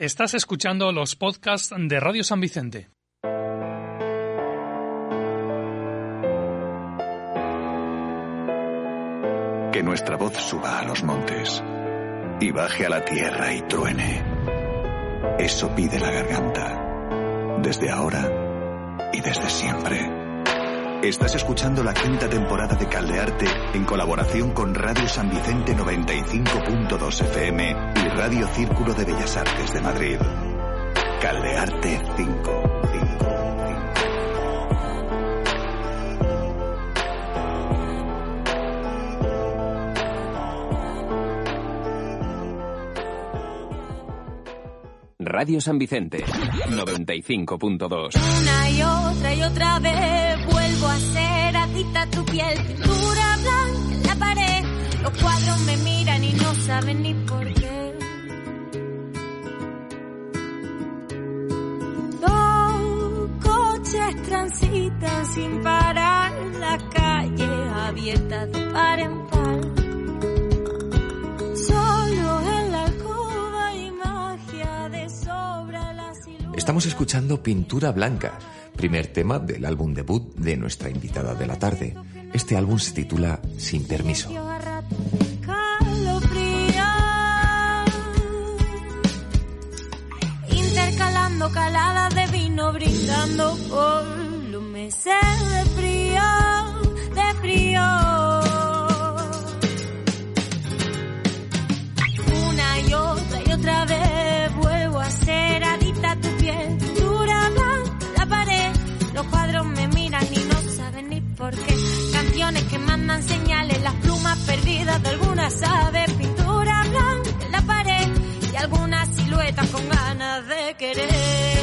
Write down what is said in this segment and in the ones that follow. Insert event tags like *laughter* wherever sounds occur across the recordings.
Estás escuchando los podcasts de Radio San Vicente. Que nuestra voz suba a los montes y baje a la tierra y truene. Eso pide la garganta. Desde ahora y desde siempre. Estás escuchando la quinta temporada de Caldearte en colaboración con Radio San Vicente 95.2 FM y Radio Círculo de Bellas Artes de Madrid. Caldearte 5. Radio San Vicente 95.2. Una y otra y otra vez vuelvo a ser adicta tu piel. Pintura blanca en la pared. Los cuadros me miran y no saben ni por qué. Dos coches transitan sin parar la calle abierta de par en par. Estamos escuchando Pintura Blanca, primer tema del álbum debut de nuestra invitada de la tarde. Este álbum se titula Sin Permiso. Intercalando caladas de vino, brindando por los meses Mandan señales, las plumas perdidas de algunas aves. Pintura blanca en la pared y algunas siluetas con ganas de querer,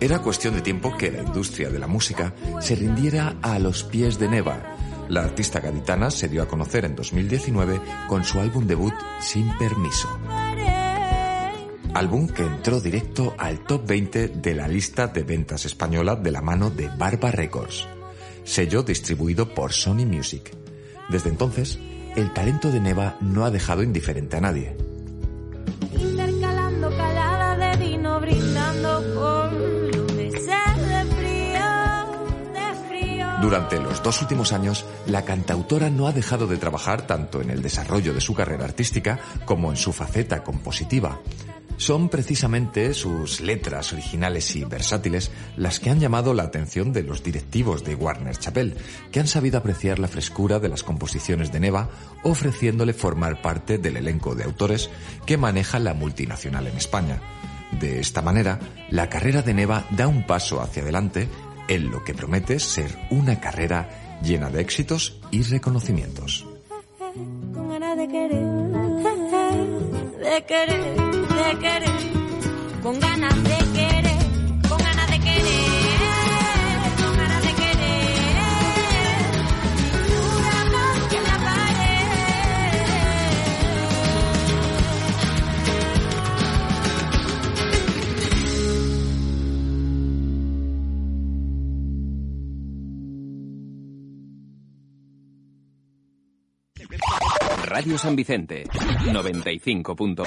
Era cuestión de tiempo que la industria de la música se rindiera a los pies de Neva. La artista gaditana se dio a conocer en 2019 con su álbum debut Sin Permiso. Álbum que entró directo al top 20 de la lista de ventas española de la mano de Barba Records, sello distribuido por Sony Music. Desde entonces, el talento de Neva no ha dejado indiferente a nadie. Durante los dos últimos años, la cantautora no ha dejado de trabajar tanto en el desarrollo de su carrera artística como en su faceta compositiva. Son precisamente sus letras originales y versátiles las que han llamado la atención de los directivos de Warner Chappell, que han sabido apreciar la frescura de las composiciones de Neva, ofreciéndole formar parte del elenco de autores que maneja la multinacional en España. De esta manera, la carrera de Neva da un paso hacia adelante en lo que promete ser una carrera llena de éxitos y reconocimientos. Radio San Vicente 95.2.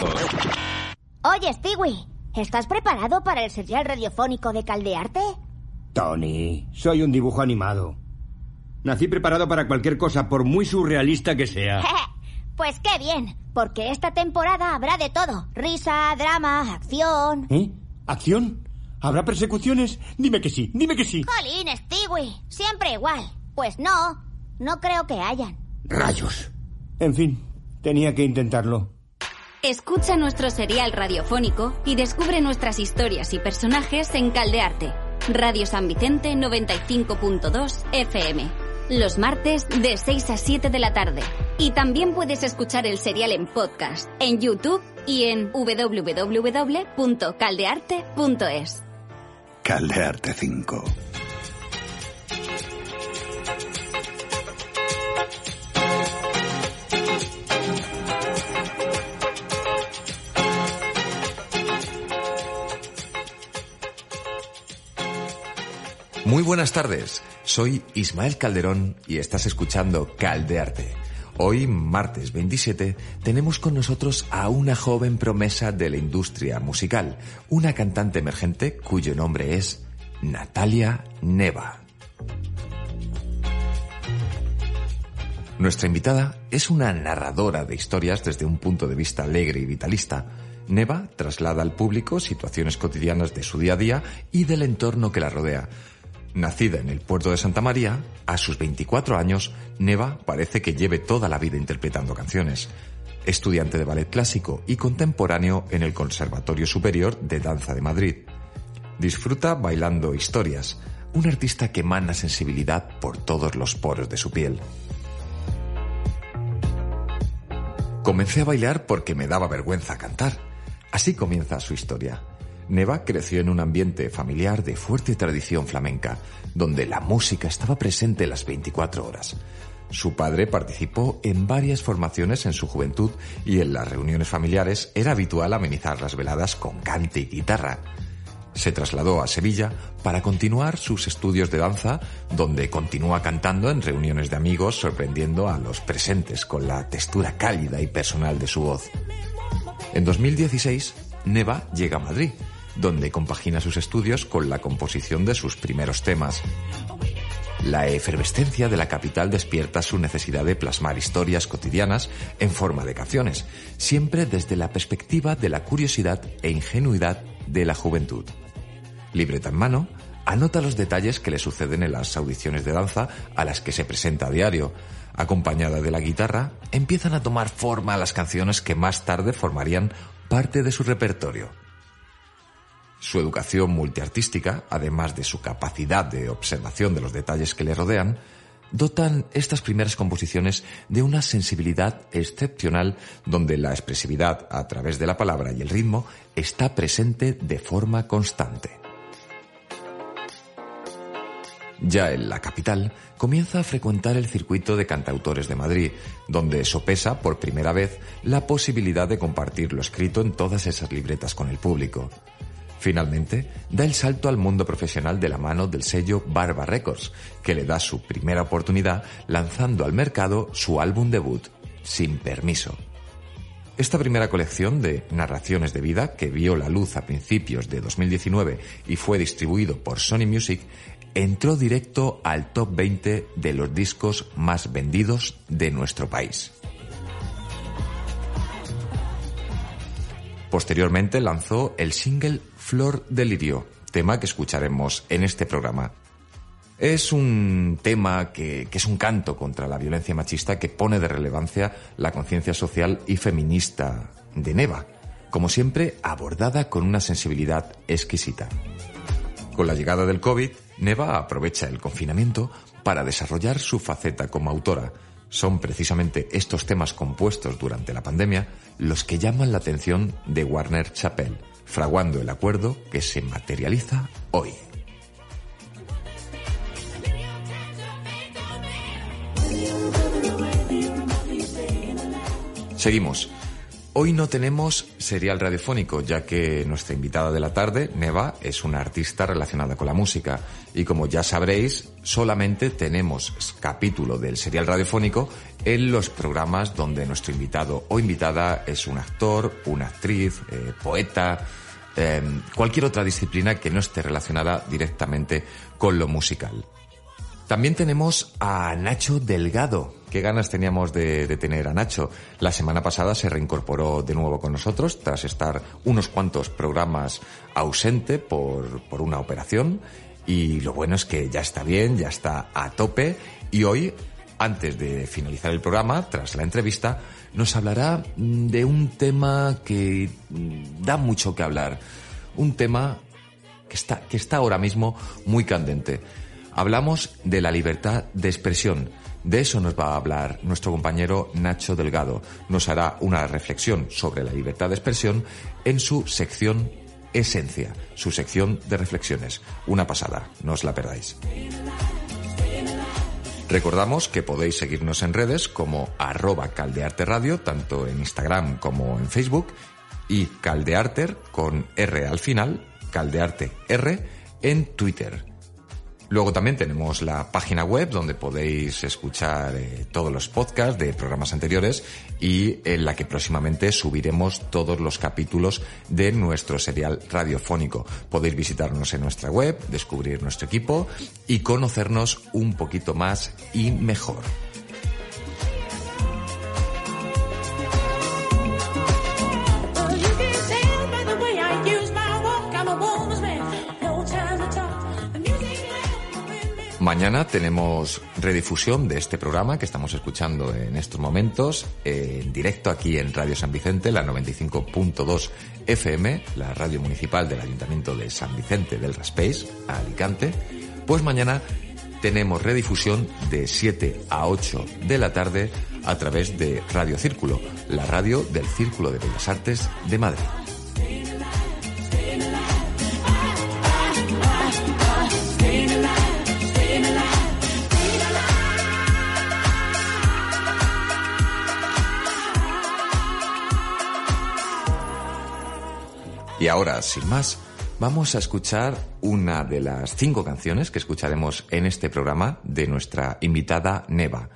Oye, Stewie, ¿estás preparado para el serial radiofónico de Caldearte? Tony, soy un dibujo animado. Nací preparado para cualquier cosa, por muy surrealista que sea. *laughs* pues qué bien, porque esta temporada habrá de todo. Risa, drama, acción. ¿Eh? ¿Acción? ¿Habrá persecuciones? Dime que sí, dime que sí. Jolín, Stewie, siempre igual. Pues no, no creo que hayan. Rayos. En fin, tenía que intentarlo. Escucha nuestro serial radiofónico y descubre nuestras historias y personajes en Caldearte, Radio San Vicente 95.2 FM. Los martes de 6 a 7 de la tarde. Y también puedes escuchar el serial en podcast, en YouTube y en www.caldearte.es. Caldearte 5. Muy buenas tardes, soy Ismael Calderón y estás escuchando Caldearte. Hoy, martes 27, tenemos con nosotros a una joven promesa de la industria musical, una cantante emergente cuyo nombre es Natalia Neva. Nuestra invitada es una narradora de historias desde un punto de vista alegre y vitalista. Neva traslada al público situaciones cotidianas de su día a día y del entorno que la rodea, Nacida en el puerto de Santa María, a sus 24 años, Neva parece que lleve toda la vida interpretando canciones. Estudiante de ballet clásico y contemporáneo en el Conservatorio Superior de Danza de Madrid. Disfruta bailando historias, un artista que emana sensibilidad por todos los poros de su piel. Comencé a bailar porque me daba vergüenza cantar. Así comienza su historia. Neva creció en un ambiente familiar de fuerte tradición flamenca, donde la música estaba presente las 24 horas. Su padre participó en varias formaciones en su juventud y en las reuniones familiares era habitual amenizar las veladas con cante y guitarra. Se trasladó a Sevilla para continuar sus estudios de danza, donde continúa cantando en reuniones de amigos, sorprendiendo a los presentes con la textura cálida y personal de su voz. En 2016, Neva llega a Madrid, donde compagina sus estudios con la composición de sus primeros temas. La efervescencia de la capital despierta su necesidad de plasmar historias cotidianas en forma de canciones, siempre desde la perspectiva de la curiosidad e ingenuidad de la juventud. Libreta en mano, anota los detalles que le suceden en las audiciones de danza a las que se presenta a diario. Acompañada de la guitarra, empiezan a tomar forma las canciones que más tarde formarían parte de su repertorio. Su educación multiartística, además de su capacidad de observación de los detalles que le rodean, dotan estas primeras composiciones de una sensibilidad excepcional donde la expresividad a través de la palabra y el ritmo está presente de forma constante. Ya en la capital, comienza a frecuentar el circuito de cantautores de Madrid, donde sopesa por primera vez la posibilidad de compartir lo escrito en todas esas libretas con el público. Finalmente, da el salto al mundo profesional de la mano del sello Barba Records, que le da su primera oportunidad lanzando al mercado su álbum debut, Sin Permiso. Esta primera colección de narraciones de vida, que vio la luz a principios de 2019 y fue distribuido por Sony Music, entró directo al top 20 de los discos más vendidos de nuestro país. Posteriormente lanzó el single Flor de Lirio, tema que escucharemos en este programa. Es un tema que, que, es un canto contra la violencia machista que pone de relevancia la conciencia social y feminista de Neva, como siempre abordada con una sensibilidad exquisita. Con la llegada del COVID, Neva aprovecha el confinamiento para desarrollar su faceta como autora. Son precisamente estos temas compuestos durante la pandemia los que llaman la atención de Warner Chappell fraguando el acuerdo que se materializa hoy. Seguimos. Hoy no tenemos serial radiofónico, ya que nuestra invitada de la tarde, Neva, es una artista relacionada con la música. Y como ya sabréis, solamente tenemos capítulo del serial radiofónico en los programas donde nuestro invitado o invitada es un actor, una actriz, eh, poeta, Em, cualquier otra disciplina que no esté relacionada directamente con lo musical. También tenemos a Nacho Delgado. Qué ganas teníamos de, tener a Nacho. La semana pasada se reincorporó de nuevo con nosotros tras estar unos cuantos programas ausente por, por una operación. Y lo bueno es que ya está bien, ya está a tope y hoy antes de finalizar el programa, tras la entrevista, nos hablará mm, de un tema que mm, da mucho que hablar. Un tema que está, que está ahora mismo muy candente. Hablamos de la libertad de expresión. De eso nos va a hablar nuestro compañero Nacho Delgado. Nos hará una reflexión sobre la libertad de expresión en su sección Esencia, su sección de reflexiones. Una pasada, no os la perdáis. Recordamos que podéis seguirnos en redes como arroba caldearte tanto en Instagram como en Facebook, y caldearter con R al final, caldearte R, en Twitter. Luego también tenemos la página web donde podéis escuchar eh, todos los podcasts de programas anteriores y en la que próximamente subiremos todos los capítulos de nuestro serial radiofónico. Podéis visitarnos en nuestra web, descubrir nuestro equipo y conocernos un poquito más y mejor. Mañana tenemos redifusión de este programa que estamos escuchando en estos momentos en directo aquí en Radio San Vicente, la 95.2 FM, la radio municipal del Ayuntamiento de San Vicente del Raspeis, Alicante. Pues mañana tenemos redifusión de 7 a 8 de la tarde a través de Radio Círculo, la radio del Círculo de Bellas Artes de Madrid. Y ahora, sin más, vamos a escuchar una de las cinco canciones que escucharemos en este programa de nuestra invitada Neva.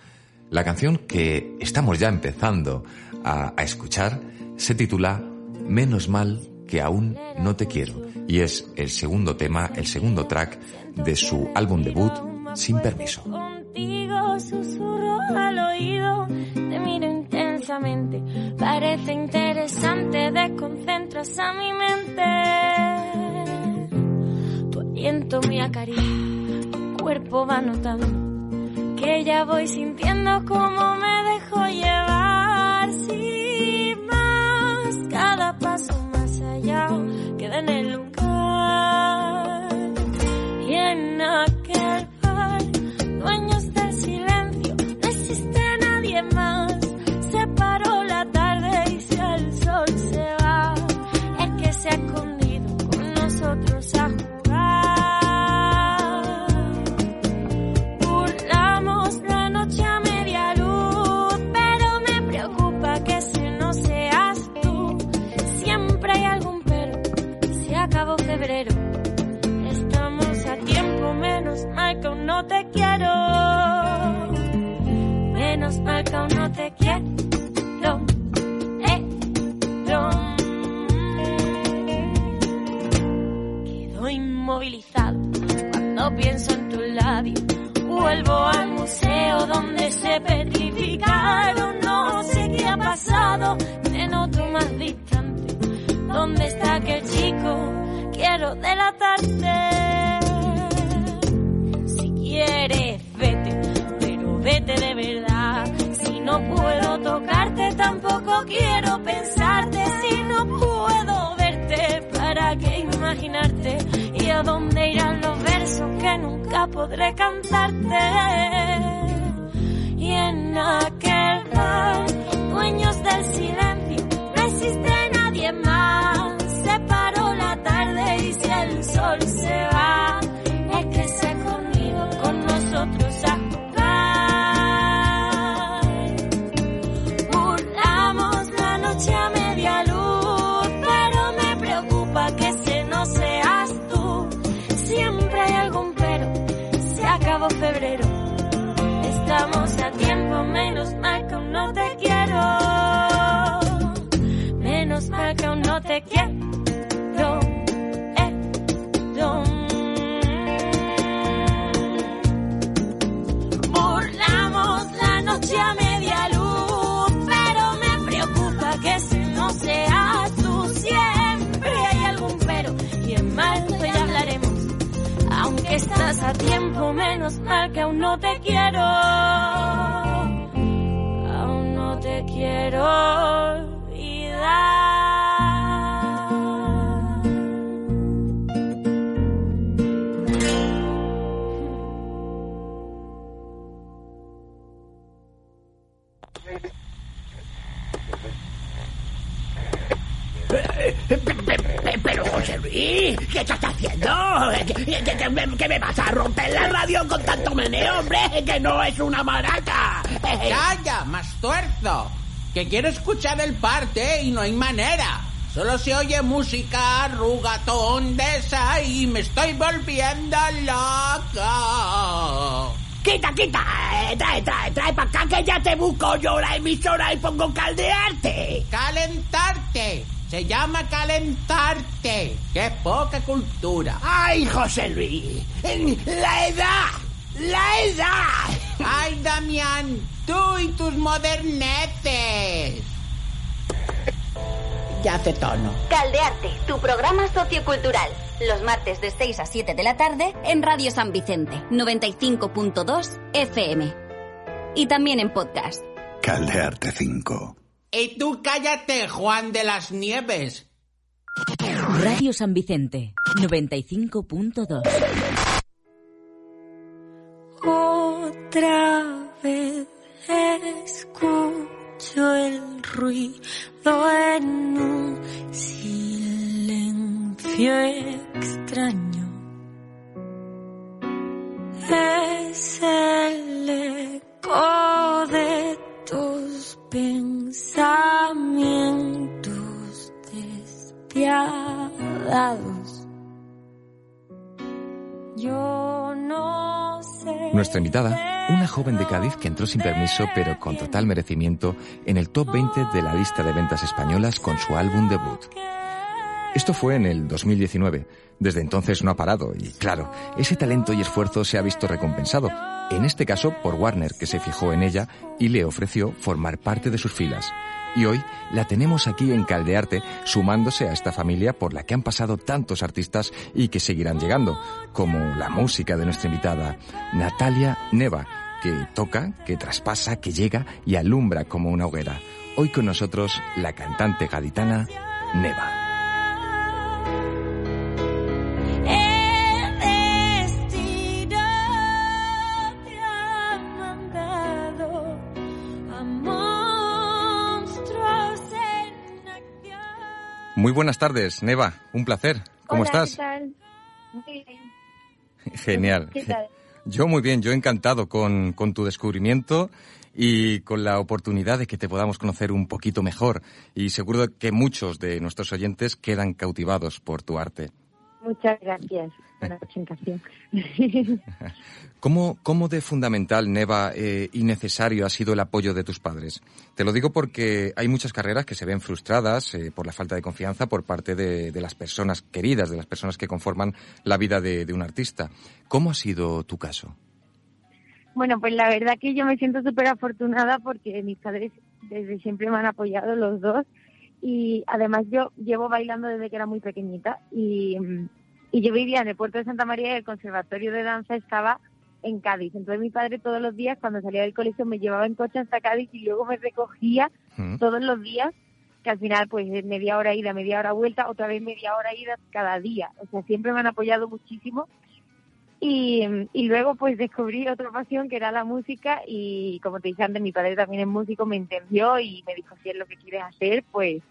La canción que estamos ya empezando a, escuchar se titula Menos mal que aún no te quiero y es el segundo tema, el segundo track de su álbum debut Sin Permiso. Contigo susurro al oído, te parece interesante, desconcentras a mi mente. Tu aliento me acaricia, tu cuerpo va notando que ya voy sintiendo cómo me dejo llevar. Sin más, cada paso más allá queda en el lugar. Inmovilizado cuando pienso en tu labio. Vuelvo al museo donde se petrificaron. No sé qué ha pasado, me noto más distante. ¿Dónde está aquel chico? Quiero delatarte. Si quieres, vete, pero vete de verdad. Si no puedo tocarte, tampoco quiero pensarte. ¿Y a dónde irán los versos que nunca podré cantarte? Y en aquel bar, dueños del silencio, no existe nadie más. Se paró la tarde y si el sol se va, Menos mal que aún no te quiero. Eh, no. Burlamos la noche a media luz, pero me preocupa que ese no sea tú. Siempre hay algún pero, y en marzo ya hablaremos. Aunque estás a tiempo, menos mal que aún no te quiero. quiero Pero José Luis, ¿qué estás haciendo? ¿Que, que- que me, que me vas a romper la radio con tanto meneo, hombre? Que no es una maraca. ¡Calla, más tuerzo! Que quiero escuchar el parte y no hay manera. Solo se oye música rugatón de esa y me estoy volviendo loco. Quita, quita, eh, trae, trae, trae para acá que ya te busco yo la emisora y pongo caldearte. Calentarte. Se llama calentarte. ¡Qué poca cultura! ¡Ay, José Luis! ¡La edad! ¡La edad! ¡Ay, Damián! ¡Tú y tus moderneces! Hace tono. Caldearte, tu programa sociocultural. Los martes de 6 a 7 de la tarde en Radio San Vicente, 95.2 FM. Y también en podcast. Caldearte 5. Y tú cállate, Juan de las Nieves. Radio San Vicente, 95.2. Otra vez escucho el ruido en un silencio extraño. Es el eco de tus pensamientos despiadados. Yo no. Nuestra invitada, una joven de Cádiz que entró sin permiso pero con total merecimiento en el top 20 de la lista de ventas españolas con su álbum debut. Esto fue en el 2019. Desde entonces no ha parado y, claro, ese talento y esfuerzo se ha visto recompensado, en este caso por Warner, que se fijó en ella y le ofreció formar parte de sus filas. Y hoy la tenemos aquí en Caldearte, sumándose a esta familia por la que han pasado tantos artistas y que seguirán llegando, como la música de nuestra invitada, Natalia Neva, que toca, que traspasa, que llega y alumbra como una hoguera. Hoy con nosotros la cantante gaditana Neva. Muy buenas tardes, Neva. Un placer. ¿Cómo Hola, estás? ¿qué tal? Muy bien. Genial. ¿Qué tal? Yo muy bien, yo encantado con, con tu descubrimiento y con la oportunidad de que te podamos conocer un poquito mejor. Y seguro que muchos de nuestros oyentes quedan cautivados por tu arte. Muchas gracias por la *laughs* presentación. *laughs* ¿Cómo, cómo de fundamental, Neva, eh, y necesario ha sido el apoyo de tus padres? Te lo digo porque hay muchas carreras que se ven frustradas eh, por la falta de confianza por parte de, de las personas queridas, de las personas que conforman la vida de, de un artista. ¿Cómo ha sido tu caso? Bueno, pues la verdad que yo me siento súper afortunada porque mis padres desde siempre me han apoyado los dos y además yo llevo bailando desde que era muy pequeñita y, y yo vivía en el puerto de Santa María y el conservatorio de danza estaba en Cádiz. Entonces mi padre todos los días cuando salía del colegio me llevaba en coche hasta Cádiz y luego me recogía Mm. todos los días que al final pues es media hora ida, media hora vuelta, otra vez media hora ida cada día. O sea, siempre me han apoyado muchísimo y, y luego pues descubrí otra pasión que era la música y como te dije antes, mi padre también es músico, me entendió y me dijo si es lo que quieres hacer, pues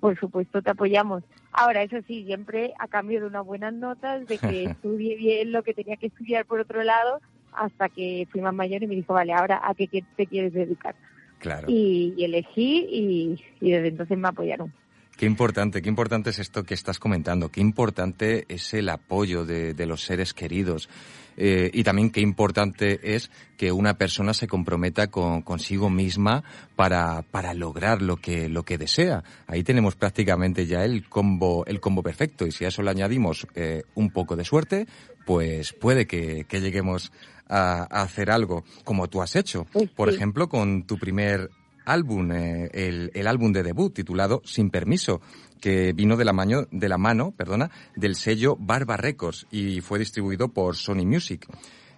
por supuesto te apoyamos. Ahora, eso sí, siempre a cambio de unas buenas notas, de que *laughs* estudie bien lo que tenía que estudiar por otro lado, hasta que fui más mayor y me dijo, vale, ahora a qué te quieres dedicar. Claro. Y, y elegí y, y desde entonces me apoyaron. Qué importante, qué importante es esto que estás comentando, qué importante es el apoyo de, de los seres queridos eh, y también qué importante es que una persona se comprometa con, consigo misma para, para lograr lo que, lo que desea. Ahí tenemos prácticamente ya el combo, el combo perfecto y si a eso le añadimos eh, un poco de suerte, pues puede que, que lleguemos a, a hacer algo como tú has hecho. Por ejemplo, con tu primer álbum, eh, el, el álbum de debut titulado Sin Permiso, que vino de la, mano, de la mano perdona, del sello Barba Records y fue distribuido por Sony Music.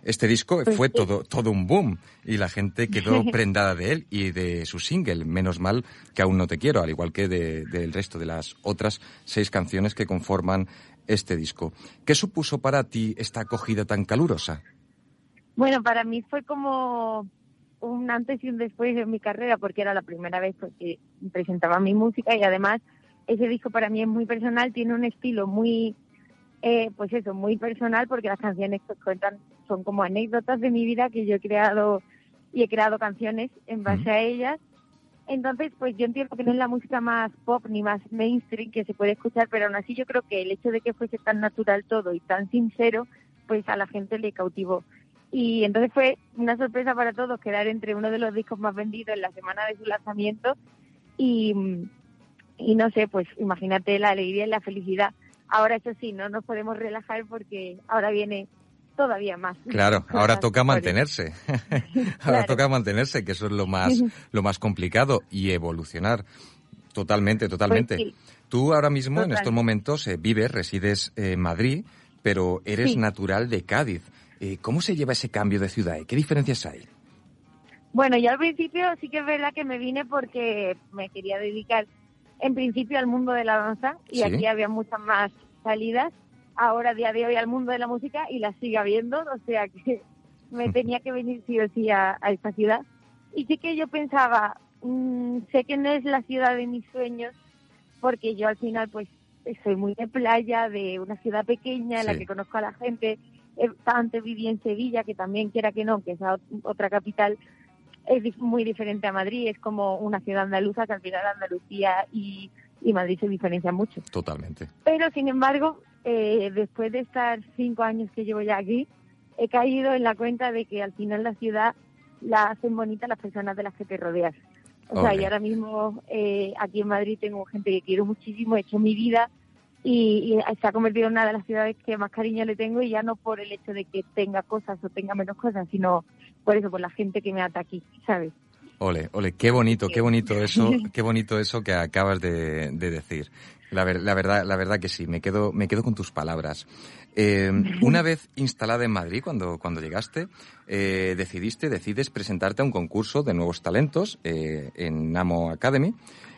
Este disco Pues fue todo, todo un boom y la gente quedó *laughs* prendada de él y de su single, Menos mal que aún no te quiero, al igual que de- del resto de las otras seis canciones que conforman este disco. ¿Qué supuso para ti esta acogida tan calurosa? Bueno, para mí fue como un antes y un después en mi carrera, porque era la primera vez que presentaba mi música y además ese disco para mí es muy personal, tiene un estilo muy, eh, pues eso, muy personal, porque las canciones que cuentan son como anécdotas de mi vida que yo he creado y he creado canciones en base a ellas. Entonces, pues yo entiendo que no es la música más pop ni más mainstream que se puede escuchar, pero aún así yo creo que el hecho de que fuese tan natural todo y tan sincero, pues a la gente le cautivó. Y entonces fue una sorpresa para todos quedar entre uno de los discos más vendidos en la semana de su lanzamiento y, y no sé, pues imagínate la alegría y la felicidad. Ahora eso sí, no nos podemos relajar porque ahora viene todavía más. Claro, *laughs* ahora toca mantenerse. *laughs* ahora Claro. toca mantenerse, que eso es lo más, *laughs* lo más complicado y evolucionar. Totalmente, totalmente. Pues sí. Tú ahora mismo, en estos momentos, eh, vives, resides en Madrid, pero eres Sí. natural de Cádiz. Eh, ¿Cómo se lleva ese cambio de ciudad? ¿Qué diferencias hay? Bueno, yo al principio sí que es verdad que me vine porque me quería dedicar en principio al mundo de la danza y Sí. aquí había muchas más salidas. Ahora, a día de hoy, al mundo de la música y las sigue habiendo, o sea que me tenía que venir sí o sí a, a esta ciudad. Y sí que yo pensaba, mm, sé que no es la ciudad de mis sueños porque yo al final pues soy muy de playa, de una ciudad pequeña en la que conozco a la gente. Eh, Antes viví en Sevilla, que también quiera que no, que es ot- otra capital, es muy diferente a Madrid, es como una ciudad andaluza que al final Andalucía y, y Madrid se diferencian mucho. Totalmente. Pero sin embargo, eh, después de estar cinco años que llevo ya aquí, he caído en la cuenta de que al final la ciudad la hacen bonita las personas de las que te rodeas. O sea, y ahora mismo eh, aquí en Madrid tengo gente que quiero muchísimo, he hecho mi vida y, y se ha convertido en una de las ciudades que más cariño le tengo y ya no por el hecho de que tenga cosas o tenga menos cosas, sino por eso, por la gente que me ata aquí, ¿sabes? Ole, ole, qué bonito, qué bonito eso, *laughs* qué bonito eso que acabas de, de decir. La, ver- la verdad, la verdad que sí, me quedo, me quedo con tus palabras. Eh, una vez instalada en Madrid, cuando, cuando llegaste, eh, decidiste, decides presentarte a un concurso de nuevos talentos eh, en Namo Academy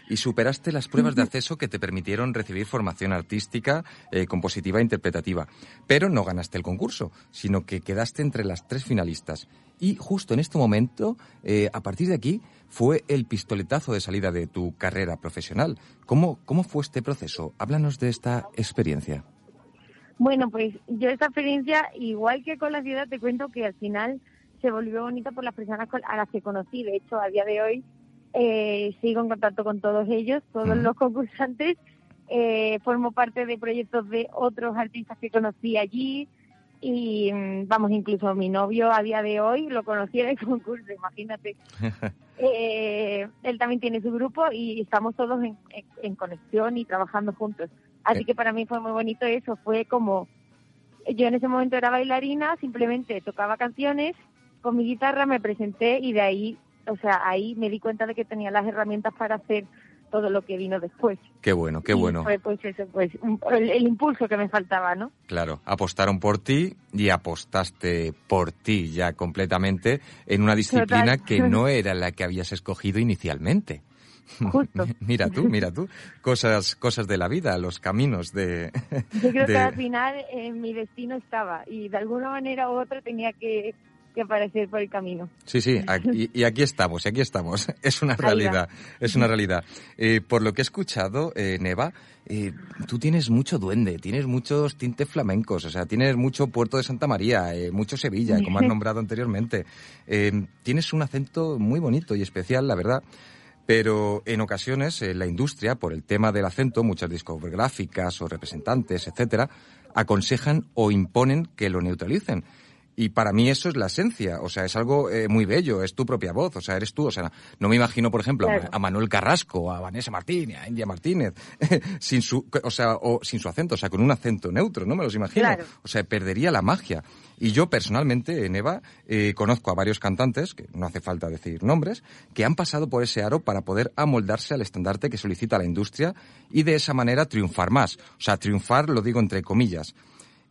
y superaste las pruebas de acceso que te permitieron recibir formación artística, eh, compositiva e interpretativa. Pero no ganaste el concurso, sino que quedaste entre las tres finalistas. Y justo en este momento, eh, a partir de aquí, fue el pistoletazo de salida de tu carrera profesional. ¿Cómo, cómo fue este proceso? Háblanos de esta experiencia. Bueno, pues yo esta experiencia, igual que con la ciudad, te cuento que al final se volvió bonita por las personas a las que conocí. De hecho, a día de hoy eh, sigo en contacto con todos ellos, todos los concursantes. Eh, formo parte de proyectos de otros artistas que conocí allí. Y mm, vamos, incluso mi novio a día de hoy lo conocí en el *laughs* concurso, imagínate. *laughs* Eh, él también tiene su grupo y estamos todos en, en- en conexión y trabajando juntos. Así que para mí fue muy bonito eso, fue como, yo en ese momento era bailarina, simplemente tocaba canciones, con mi guitarra me presenté y de ahí, o sea, ahí me di cuenta de que tenía las herramientas para hacer todo lo que vino después. Qué bueno, qué Y bueno. Fue pues eso, pues un- el, el impulso que me faltaba, ¿no? Claro, apostaron por ti y apostaste por ti ya completamente en una disciplina Total. que *laughs* no era la que habías escogido inicialmente. Justo. *laughs* mira tú, mira tú, cosas, cosas de la vida, los caminos de. Yo creo de- que al final eh, mi destino estaba y de alguna manera u otra tenía que, que aparecer por el camino. Sí, sí, aquí- y, aquí estamos, y aquí estamos. *laughs* Es una realidad, es una realidad. Eh, por lo que he escuchado, eh, Neva, eh, tú tienes mucho duende, tienes muchos tintes flamencos, o sea, tienes mucho Puerto de Santa María, eh, mucho Sevilla, como has *laughs* nombrado anteriormente. Eh, tienes un acento muy bonito y especial, la verdad. Pero en ocasiones eh, la industria, por el tema del acento, muchas discográficas o representantes, etcétera, aconsejan o imponen que lo neutralicen. Y para mí eso es la esencia, o sea, es algo eh, muy bello, es tu propia voz, o sea, eres tú, o sea, no me imagino, por ejemplo, a Ma- Claro. a Manuel Carrasco, a Vanessa Martínez, a India Martínez, *laughs* sin su, o sea, o sin su acento, o sea, con un acento neutro, no me los imagino. Claro. O sea, perdería la magia. Y yo personalmente, en Eva, eh, conozco a varios cantantes, que no hace falta decir nombres, que han pasado por ese aro para poder amoldarse al estandarte que solicita la industria y de esa manera triunfar más. O sea, triunfar lo digo entre comillas.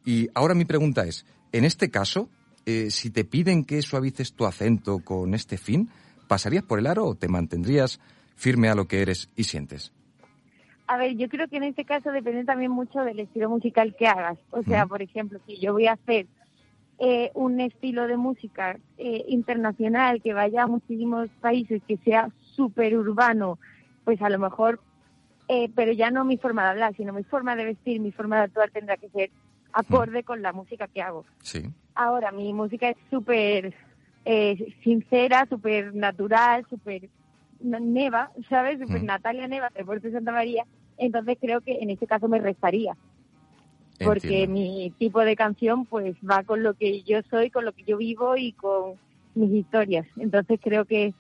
Y ahora mi pregunta es, en este caso, eh, si te piden que suavices tu acento con este fin, ¿pasarías por el aro o te mantendrías firme a lo que eres y sientes? A ver, yo creo que en este caso depende también mucho del estilo musical que hagas. O sea, por ejemplo, si yo voy a hacer eh, un estilo de música eh, internacional que vaya a muchísimos países, que sea súper urbano, pues a lo mejor, eh, pero ya no mi forma de hablar, sino mi forma de vestir, mi forma de actuar tendrá que ser acorde con la música que hago. Sí. Ahora, mi música es súper eh, sincera, súper natural, súper Neva, ¿sabes? Súper Natalia Neva, de Puerto Santa María. Entonces creo que en este caso me restaría. Porque mi tipo de canción pues va con lo que yo soy, con lo que yo vivo y con mis historias. Entonces creo que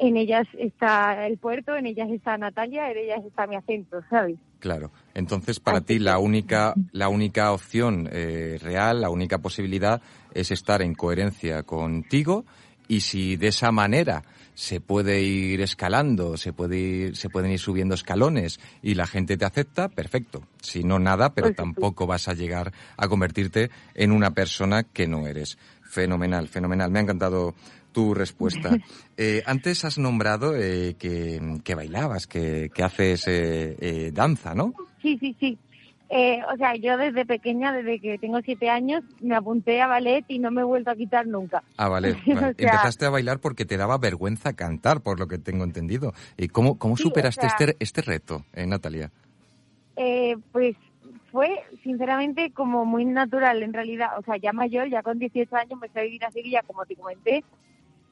en ellas está el puerto, en ellas está Natalia, en ellas está mi acento, ¿sabes? Claro. Entonces, para ti la única, la única opción eh, real, la única posibilidad es estar en coherencia contigo y si de esa manera se puede ir escalando, se puede ir- se pueden ir subiendo escalones y la gente te acepta, perfecto. Si no nada, pero tampoco vas a llegar a convertirte en una persona que no eres. Fenomenal, fenomenal. Me ha encantado tu respuesta. *laughs* Eh, antes has nombrado eh, que, que bailabas, que, que haces eh, eh, danza, ¿no? Sí, sí, sí. Eh, o sea, yo desde pequeña, desde que tengo siete años, me apunté a ballet y no me he vuelto a quitar nunca. Ah. *laughs* O sea- Empezaste a bailar porque te daba vergüenza cantar, por lo que tengo entendido. ¿Y cómo, cómo Sí, superaste o sea- este, este reto, eh, Natalia? Eh, pues fue, sinceramente, como muy natural en realidad. O sea, ya mayor, ya con 18 años, me fui a vivir a Sevilla, como te comenté.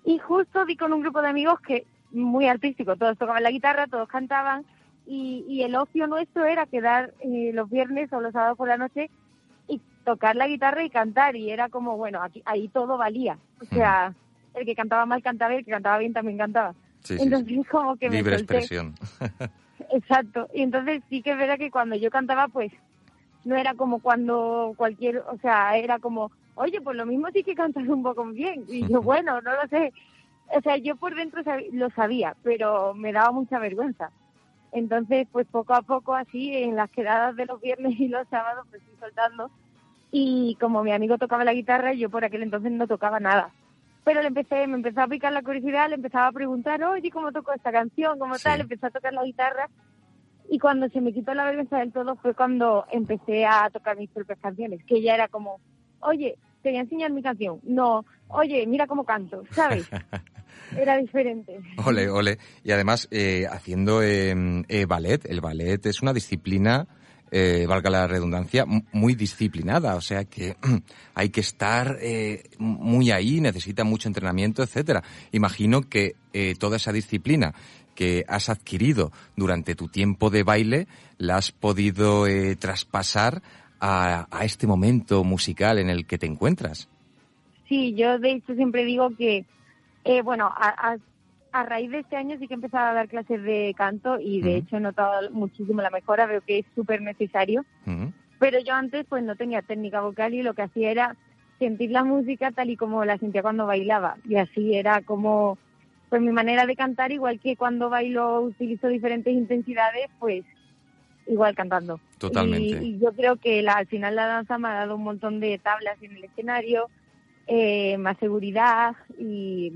Y justo di con un grupo de amigos que, muy artístico, todos tocaban la guitarra, todos cantaban. Y, y el ocio nuestro era quedar eh, los viernes o los sábados por la noche y tocar la guitarra y cantar. Y era como, bueno, aquí, ahí todo valía. O sea, el que cantaba mal cantaba y el que cantaba bien también cantaba. Sí, sí, Entonces, como que me Libre solté. expresión. *laughs* Exacto. Y entonces sí que es verdad que cuando yo cantaba, pues no era como cuando cualquier, o sea, era como, oye, pues lo mismo sí que cantas un poco bien. Y *laughs* yo, bueno, no lo sé. O sea, yo por dentro lo sabía, pero me daba mucha vergüenza. Entonces, pues poco a poco así, en las quedadas de los viernes y los sábados, pues fui soltando. Y como mi amigo tocaba la guitarra, yo por aquel entonces no tocaba nada. Pero le empecé, me empezó a picar la curiosidad, le empezaba a preguntar, oye, ¿cómo toco esta canción? ¿Cómo tal? Empecé a tocar la guitarra. Y cuando se me quitó la vergüenza del todo fue cuando empecé a tocar mis propias canciones, que ya era como, oye, te voy a enseñar mi canción. No, oye, mira cómo canto, ¿sabes? *laughs* Era diferente. Ole, ole. Y además, eh, haciendo eh, eh, ballet, el ballet es una disciplina, eh, valga la redundancia, muy disciplinada. O sea que *clears throat* hay que estar eh, muy ahí, necesita mucho entrenamiento, etcétera. Imagino que toda esa disciplina que has adquirido durante tu tiempo de baile la has podido traspasar a, a este momento musical en el que te encuentras. Sí, yo de hecho siempre digo que, eh, bueno, a, a, a raíz de este año sí que he empezado a dar clases de canto y de hecho he notado muchísimo la mejora, veo que es súper necesario. Ujú. Pero yo antes pues no tenía técnica vocal y lo que hacía era sentir la música tal y como la sentía cuando bailaba. Y así era como, pues mi manera de cantar, igual que cuando bailo utilizo diferentes intensidades, pues igual cantando. Totalmente. Y, y yo creo que la- al final la danza me ha dado un montón de tablas en el escenario, eh, más seguridad y,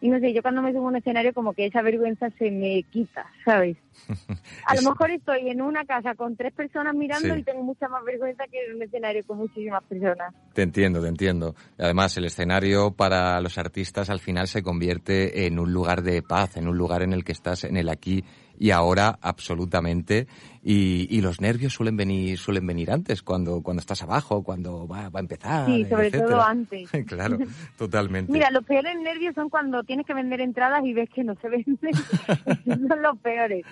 y no sé, yo cuando me subo a un escenario como que esa vergüenza se me quita, ¿sabes? *laughs* A lo mejor estoy en una casa con tres personas mirando Sí. y tengo mucha más vergüenza que en un escenario con muchísimas personas. Te entiendo, te entiendo. Además, el escenario para los artistas al final se convierte en un lugar de paz, en un lugar en el que estás en el aquí y ahora absolutamente. Y, y los nervios suelen venir, suelen venir antes, cuando, cuando estás abajo, cuando va, va a empezar. Sí, sobre etcétera. todo antes. *laughs* claro, totalmente. Mira, los peores nervios son cuando tienes que vender entradas y ves que no se venden. *laughs* Son los peores.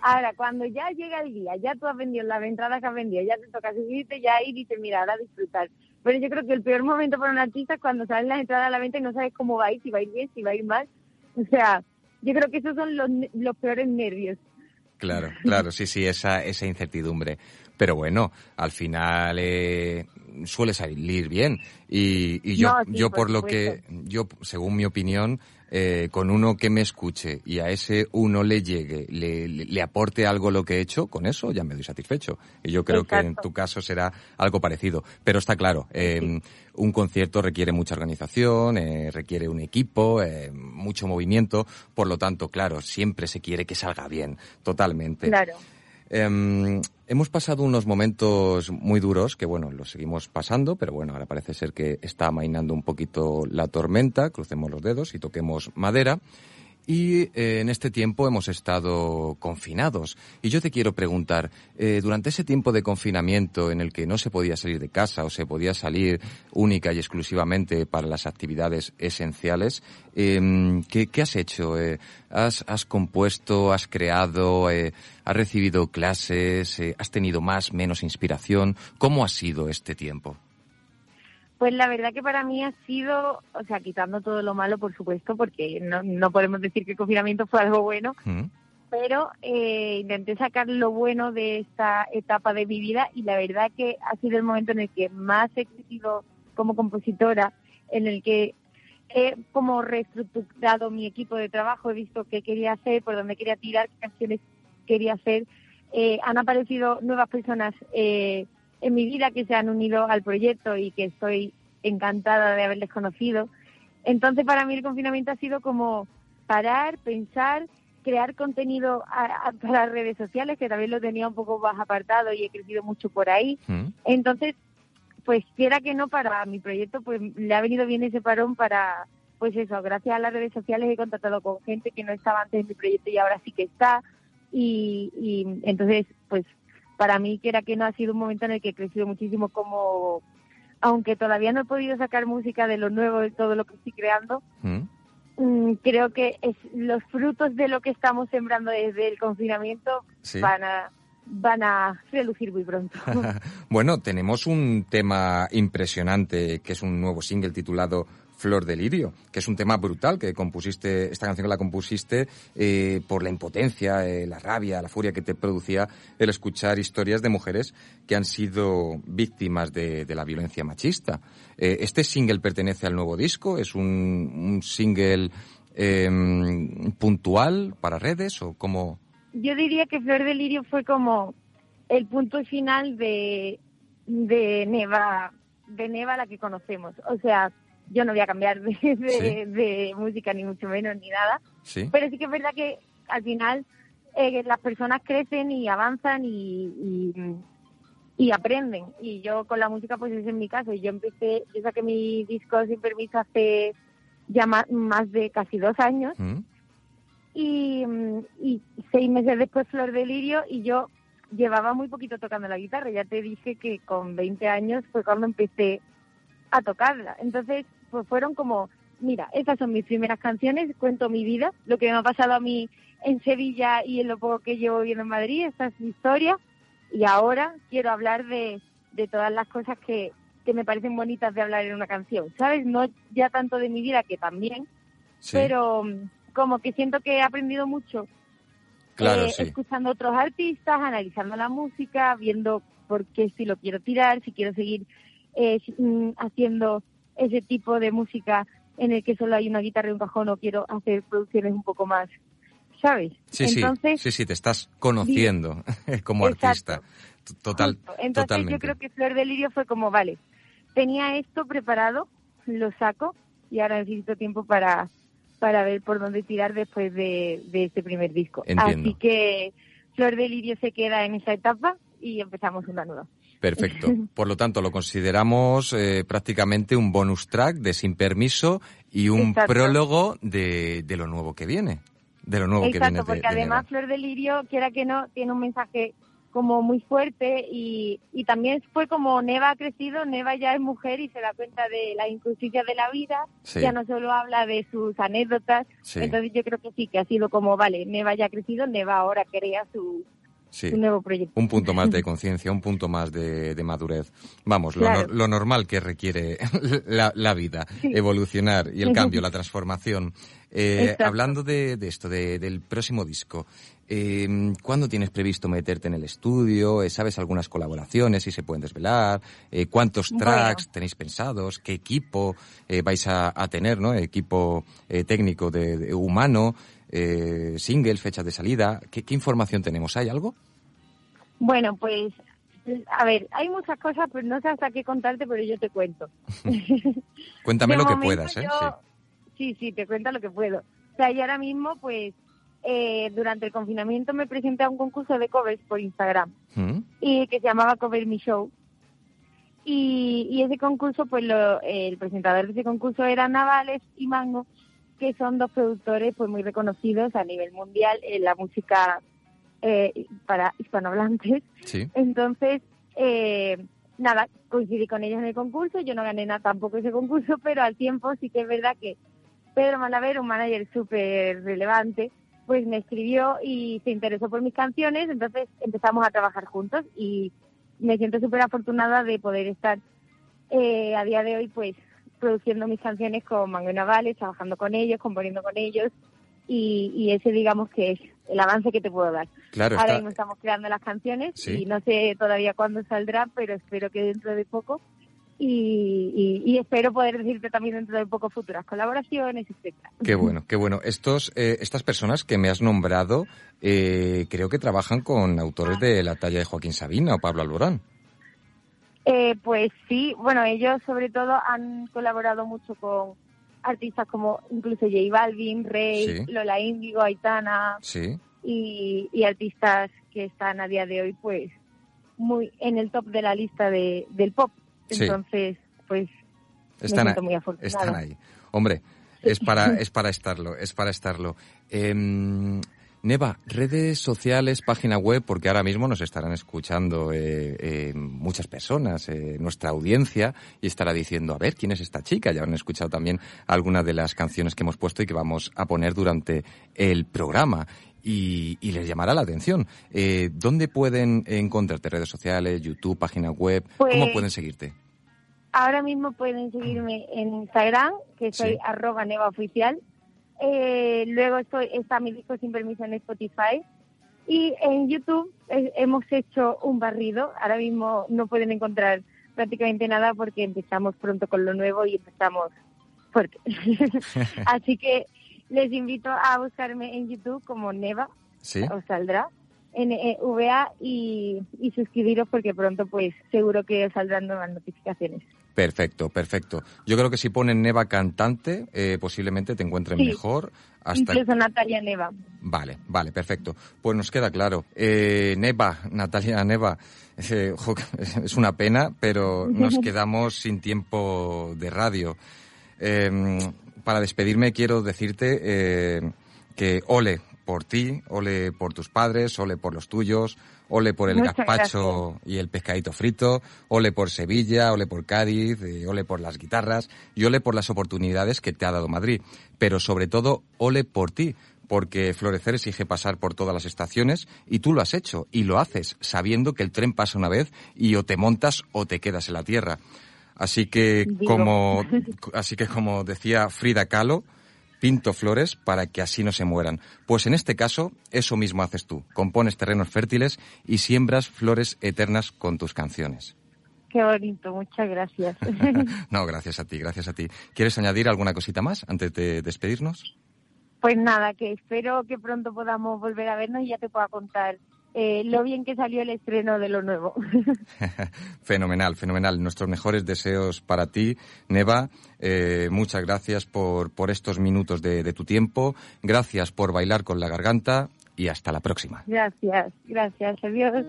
Ahora, cuando ya llega el día, ya tú has vendido las entradas que has vendido, ya te toca subirte, ya y dices, mira, ahora disfrutar. Pero yo creo que el peor momento para un artista es cuando salen las entradas a la venta y no sabes cómo va a ir, si va a ir bien, si va a ir mal. O sea, yo creo que esos son los, los peores nervios. Claro, claro, sí, sí, esa, esa incertidumbre. Pero bueno, al final eh, suele salir bien. Y, y yo, No, sí, yo por por lo que, yo, según mi opinión, eh, con uno que me escuche y a ese uno le llegue, le, le- le aporte algo lo que he hecho, con eso ya me doy satisfecho. Y yo creo que en tu caso será algo parecido. Pero está claro, eh, un concierto requiere mucha organización, eh, requiere un equipo, eh, mucho movimiento, por lo tanto, claro, siempre se quiere que salga bien, totalmente. Claro. Em, hemos pasado unos momentos muy duros que, bueno, los seguimos pasando, pero bueno, ahora parece ser que está amainando un poquito la tormenta. Crucemos los dedos y toquemos madera. Y eh, en este tiempo hemos estado confinados. Y yo te quiero preguntar, eh, durante ese tiempo de confinamiento en el que no se podía salir de casa o se podía salir única y exclusivamente para las actividades esenciales, em, ¿qué, has hecho? Eh, ¿has, ¿Has compuesto, has creado, has recibido clases, has tenido más, menos inspiración? ¿Cómo ha sido este tiempo? Pues la verdad que para mí ha sido, o sea, quitando todo lo malo, por supuesto, porque no, no podemos decir que el confinamiento fue algo bueno, pero eh, intenté sacar lo bueno de esta etapa de mi vida y la verdad que ha sido el momento en el que más he crecido como compositora, en el que he como reestructurado mi equipo de trabajo, he visto qué quería hacer, por dónde quería tirar, qué canciones quería hacer. Eh, han aparecido nuevas personas eh, en mi vida que se han unido al proyecto y que estoy encantada de haberles conocido. Entonces, para mí el confinamiento ha sido como parar, pensar, crear contenido a- a- *laughs* para redes sociales, que también lo tenía un poco más apartado y he crecido mucho por ahí. Entonces, pues quiera que no, para mi proyecto, pues le ha venido bien ese parón para, pues eso, gracias a las redes sociales he contactado con gente que no estaba antes en mi proyecto y ahora sí que está. Y, y entonces, pues para mí, quiera que no, ha sido un momento en el que he crecido muchísimo como, aunque todavía no he podido sacar música de lo nuevo, de todo lo que estoy creando, mm, creo que es, los frutos de lo que estamos sembrando desde el confinamiento Sí. van a van a relucir muy pronto. *laughs* bueno, tenemos un tema impresionante que es un nuevo single titulado Flor de Lirio, que es un tema brutal que compusiste, esta canción la compusiste eh, por la impotencia, eh, la rabia, la furia que te producía el escuchar historias de mujeres que han sido víctimas de, la violencia machista. Eh, ¿Este single pertenece al nuevo disco? ¿Es un, un single eh, puntual para redes o cómo? Yo diría que Flor de Lirio fue como el punto final de, de Neva, de Neva la que conocemos. O sea, yo no voy a cambiar de, de, Sí. de música ni mucho menos ni nada, Sí. pero sí que es verdad que al final eh, las personas crecen y avanzan y, y, y aprenden. Y yo con la música, pues ese es mi caso. Yo empecé, yo saqué mi disco sin permiso hace ya ma- más de casi dos años y, mm, y seis meses después Flor de Lirio y yo llevaba muy poquito tocando la guitarra. Ya te dije que con 20 años fue cuando empecé a tocarla. Entonces, pues fueron como, mira, estas son mis primeras canciones, cuento mi vida, lo que me ha pasado a mí en Sevilla y en lo poco que llevo viviendo en Madrid, esta es mi historia. Y ahora quiero hablar de, de todas las cosas que, que me parecen bonitas de hablar en una canción, ¿sabes? No ya tanto de mi vida, que también, Sí. pero mm, como que siento que he aprendido mucho Claro, eh, sí. escuchando otros artistas, analizando la música, viendo por qué estilo quiero tirar, si quiero seguir eh, si- mm, haciendo ese tipo de música en el que solo hay una guitarra y un cajón o quiero hacer producciones un poco más, ¿sabes? Sí, Entonces, sí, sí, sí, te estás conociendo *laughs* como Exacto. artista. Total, Entonces totalmente. yo creo que Flor de Lirio fue como, vale, tenía esto preparado, lo saco y ahora necesito tiempo para, para ver por dónde tirar después de, de este primer disco. Entiendo. Así que Flor de Lirio se queda en esa etapa y empezamos una nueva. Perfecto. *laughs* Por lo tanto, lo consideramos eh, prácticamente un bonus track de Sin Permiso y un Exacto. prólogo de, de lo nuevo que viene. De lo nuevo que viene Exacto, de, porque de además Neva. Flor de Lirio, quiera que no, tiene un mensaje como muy fuerte y, y también fue como Neva ha crecido, Neva ya es mujer y se da cuenta de la injusticia de la vida, Sí. ya no solo habla de sus anécdotas, Sí. entonces yo creo que sí, que ha sido como, vale, Neva ya ha crecido, Neva ahora crea su, Sí. un nuevo proyecto. Un punto más de *laughs* conciencia, un punto más de, de madurez. Vamos, lo, Claro. nor- lo normal que requiere *laughs* la, la vida, Sí. evolucionar y el cambio, la transformación. Eh, hablando de, de esto, de- del próximo disco, eh, ¿cuándo tienes previsto meterte en el estudio? Eh, ¿Sabes algunas colaboraciones, si se pueden desvelar? Eh, ¿Cuántos Bueno. tracks tenéis pensados? ¿Qué equipo eh, vais a, a tener, no? Equipo eh, técnico de humano, eh, single, fechas de salida. ¿Qué, ¿Qué información tenemos? ¿Hay algo? Bueno, pues, a ver, hay muchas cosas, pero no sé hasta qué contarte, pero yo te cuento. *laughs* Cuéntame De lo que puedas, ¿eh? yo- Sí, sí, te cuento lo que puedo. O sea, yo ahora mismo, pues, eh, durante el confinamiento me presenté a un concurso de covers por Instagram. ¿Mm? y que se llamaba Cover Me Show. Y, y ese concurso, pues lo, el presentador de ese concurso era Navales y Mango, que son dos productores pues muy reconocidos a nivel mundial en la música eh, para hispanohablantes. Sí. Entonces, eh, nada, coincidí con ellos en el concurso, yo no gané nada tampoco ese concurso, *laughs* pero al tiempo sí que es verdad que Pedro Malaver, un manager súper relevante, pues me escribió y se interesó por mis canciones, entonces empezamos a trabajar juntos y me siento súper afortunada de poder estar eh, a día de hoy pues produciendo mis canciones con Mango y Navales, trabajando con ellos, componiendo con ellos y, y ese digamos que es el avance que te puedo dar. Claro, Ahora está- mismo estamos creando las canciones Sí. y no sé todavía cuándo saldrá, pero espero que dentro de poco y, y- y espero poder decirte también dentro de poco futuras colaboraciones, etcétera. Qué bueno, qué bueno. Estos, eh, estas personas que me has nombrado, eh, creo que trabajan con autores de la talla de Joaquín Sabina o Pablo Alborán. Eh, pues sí, bueno, ellos sobre todo han colaborado mucho con artistas como incluso J Balvin, Rey, Sí. Lola Índigo, Aitana Sí. y, y artistas que están a día de hoy pues muy en el top de la lista de, del pop. Sí. Entonces, pues Están, me siento ahí, muy afortunada. están ahí. Hombre, es para, *laughs* es para estarlo, es para estarlo. Em, Neva, redes sociales, página web, porque ahora mismo nos estarán escuchando eh, eh, muchas personas, eh, nuestra audiencia, y estará diciendo, a ver, ¿quién es esta chica? Ya han escuchado también algunas de las canciones que hemos puesto y que vamos a poner durante el programa. Y, y les llamará la atención. Eh, ¿Dónde pueden encontrarte? ¿Redes sociales, YouTube, página web? ¿Cómo Pues- pueden seguirte? Ahora mismo pueden seguirme en Instagram, que soy Sí. arroba nevaoficial. Eh, luego estoy, está mi disco sin permiso en Spotify. Y en YouTube eh, hemos hecho un barrido. Ahora mismo no pueden encontrar prácticamente nada porque empezamos pronto con lo nuevo y empezamos fuerte. *laughs* *laughs* Así que les invito a buscarme en YouTube como Neva, Sí. os saldrá, N-E-V-A, y, y suscribiros porque pronto pues seguro que os saldrán nuevas notificaciones. Perfecto, perfecto. Yo creo que si ponen Neva cantante, eh, posiblemente te encuentren Sí. mejor. Hasta... Incluso Natalia Neva. Vale, vale, perfecto. Pues nos queda claro. Eh, Neva, Natalia Neva, eh, *laughs* es una pena, pero nos *laughs* quedamos sin tiempo de radio. Eh, para despedirme quiero decirte eh, que ole por ti, ole por tus padres, ole por los tuyos, ole por el Muchas gazpacho y el pescadito frito, ole por Sevilla, ole por Cádiz, eh, ole por las guitarras y ole por las oportunidades que te ha dado Madrid. Pero sobre todo, ole por ti, porque florecer exige pasar por todas las estaciones y tú lo has hecho y lo haces sabiendo que el tren pasa una vez y o te montas o te quedas en la tierra. Así que Digo. como *laughs* así que como decía Frida Kahlo, pinto flores para que así no se mueran. Pues en este caso, eso mismo haces tú. Compones terrenos fértiles y siembras flores eternas con tus canciones. Qué bonito, muchas gracias. *laughs* *laughs* no, gracias a ti, gracias a ti. ¿Quieres añadir alguna cosita más antes de despedirnos? pues nada, que espero que pronto podamos volver a vernos y ya te pueda contar eh, lo bien que salió el estreno de lo nuevo. *laughs* *laughs* fenomenal, fenomenal. Nuestros mejores deseos para ti, Neva. Eh, muchas gracias por, por estos minutos de, de tu tiempo. Gracias por bailar con la garganta y hasta la próxima. gracias, gracias, adiós.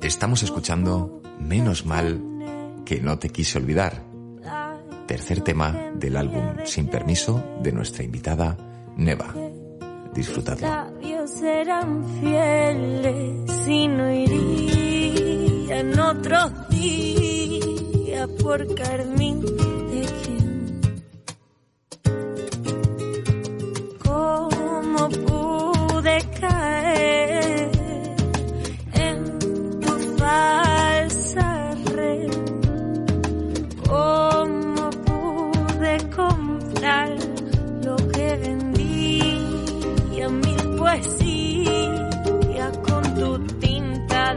Estamos escuchando Menos mal que no te quise olvidar. Tercer tema del álbum Sin permiso de nuestra invitada Neva. Disfrutadlo. labios serán fieles y no iría en otros días por carmín de quién. ¿Cómo pude caer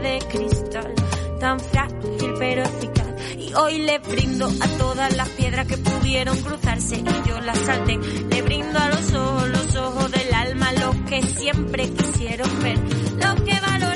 de cristal tan frágil pero eficaz? Y hoy le brindo a todas las piedras que pudieron cruzarse y yo las salté. Le brindo a los ojos, los ojos del alma, los que siempre quisieron ver, los que valoraban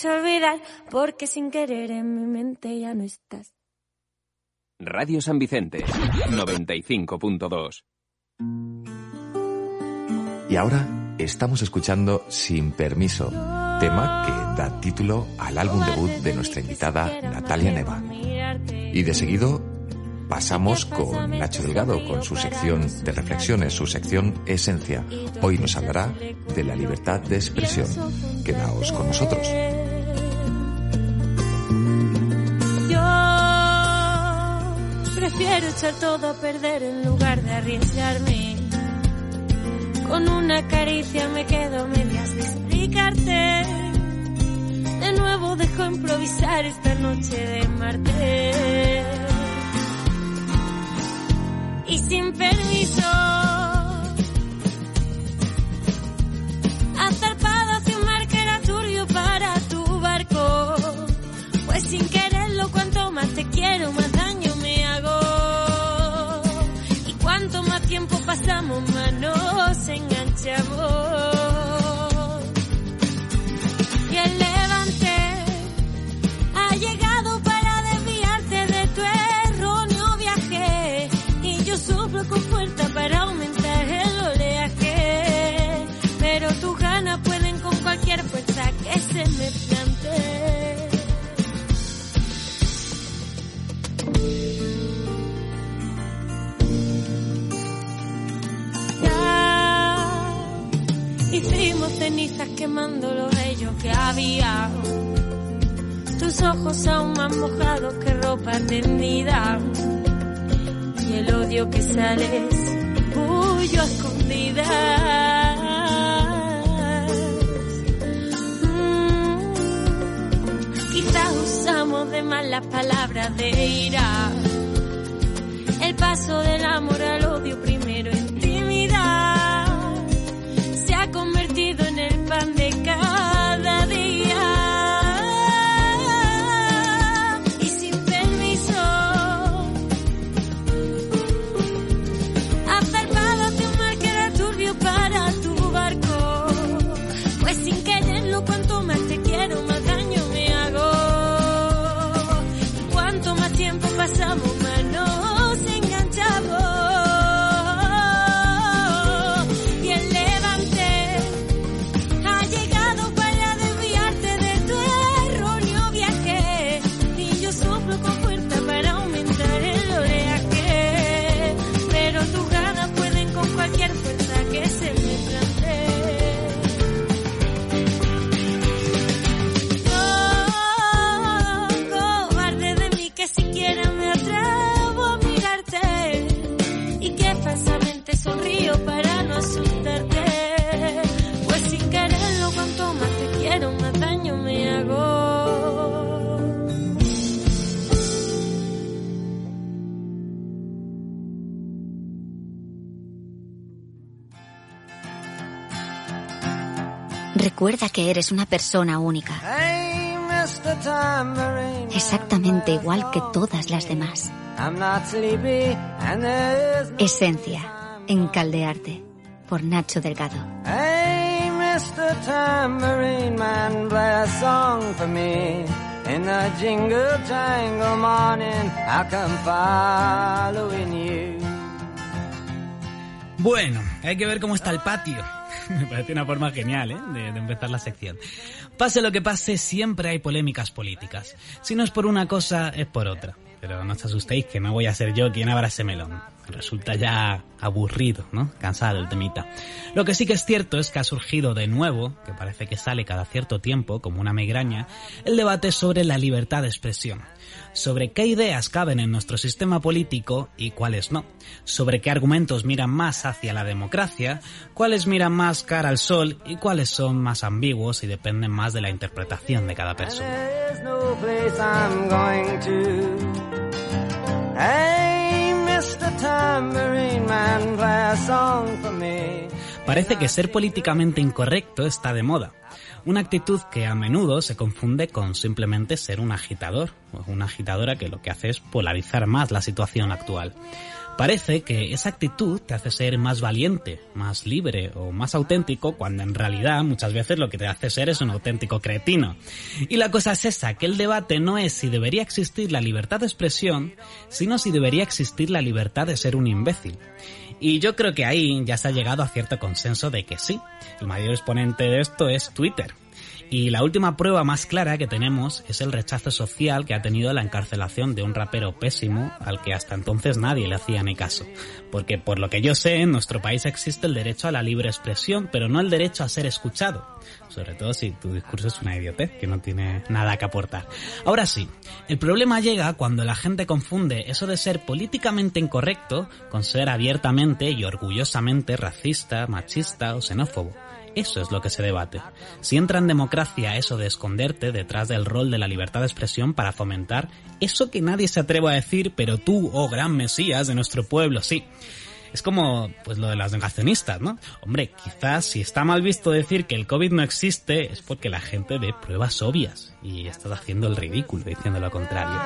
quise olvidar, porque sin querer en mi mente ya no estás. Radio San Vicente, 95.2. Y ahora estamos escuchando Sin Permiso, tema que da título al álbum debut de nuestra invitada Natalia Neva. Y de seguido pasamos con Nacho Delgado, con su sección de reflexiones, su sección Esencia. Hoy nos hablará de la libertad de expresión. Quedaos con nosotros. Yo prefiero echar todo a perder en lugar de arriesgarme. Con una caricia me quedo medias de explicarte. De nuevo dejo improvisar esta noche de martes. Y sin permiso. Tiempo pasamos, más nos enganchamos. Cenizas quemando lo bello que había. Tus ojos aún más mojados que ropa tendida. Y el odio que sales, huyo a escondidas. Mm, Quizás usamos de más las palabras de ira. El Paso del amor al odio, primero intimidad. Recuerda que eres una persona única, exactamente igual que todas las demás. Esencia, en Caldearte, por Nacho Delgado. Bueno, hay que ver cómo está el patio. *laughs* Me parece una forma genial ¿eh? de, empezar la sección. Pase lo que pase, siempre hay polémicas políticas. Si no es por una cosa, es por otra. Pero no os asustéis que no voy a ser yo quien abra ese melón. Resulta ya aburrido, ¿no? Cansado el temita. Lo que sí que es cierto es que ha surgido de nuevo, que parece que sale cada cierto tiempo, como una migraña, el debate sobre la libertad de expresión. Sobre qué ideas caben en nuestro sistema político y cuáles no. Sobre qué argumentos miran más hacia la democracia, cuáles miran más cara al sol y cuáles son más ambiguos y dependen más de la interpretación de cada persona. Parece que ser políticamente incorrecto está de moda. Una actitud que a menudo se confunde con simplemente ser un agitador, o una agitadora que lo que hace es polarizar más la situación actual. Parece que esa actitud te hace ser más valiente, más libre o más auténtico cuando en realidad muchas veces lo que te hace ser es un auténtico cretino. Y la cosa es esa, que el debate no es si debería existir la libertad de expresión, sino si debería existir la libertad de ser un imbécil. Y yo creo que ahí ya se ha llegado a cierto consenso de que sí. El mayor exponente de esto es Twitter. Y la última prueba más clara que tenemos es el rechazo social que ha tenido la encarcelación de un rapero pésimo al que hasta entonces nadie le hacía ni caso. Porque por lo que yo sé, en nuestro país existe el derecho a la libre expresión, pero no el derecho a ser escuchado. Sobre todo si tu discurso es una idiotez que no tiene nada que aportar. Ahora sí, el problema llega cuando la gente confunde eso de ser políticamente incorrecto con ser abiertamente y orgullosamente racista, machista o xenófobo. Eso es lo que se debate. Si entra en democracia eso de esconderte detrás del rol de la libertad de expresión para fomentar eso que nadie se atreve a decir, pero tú, oh gran Mesías de nuestro pueblo, sí. Es como, pues lo de las negacionistas, ¿no? Hombre, quizás si está mal visto decir que el COVID no existe es porque la gente ve pruebas obvias y estás haciendo el ridículo diciendo lo contrario.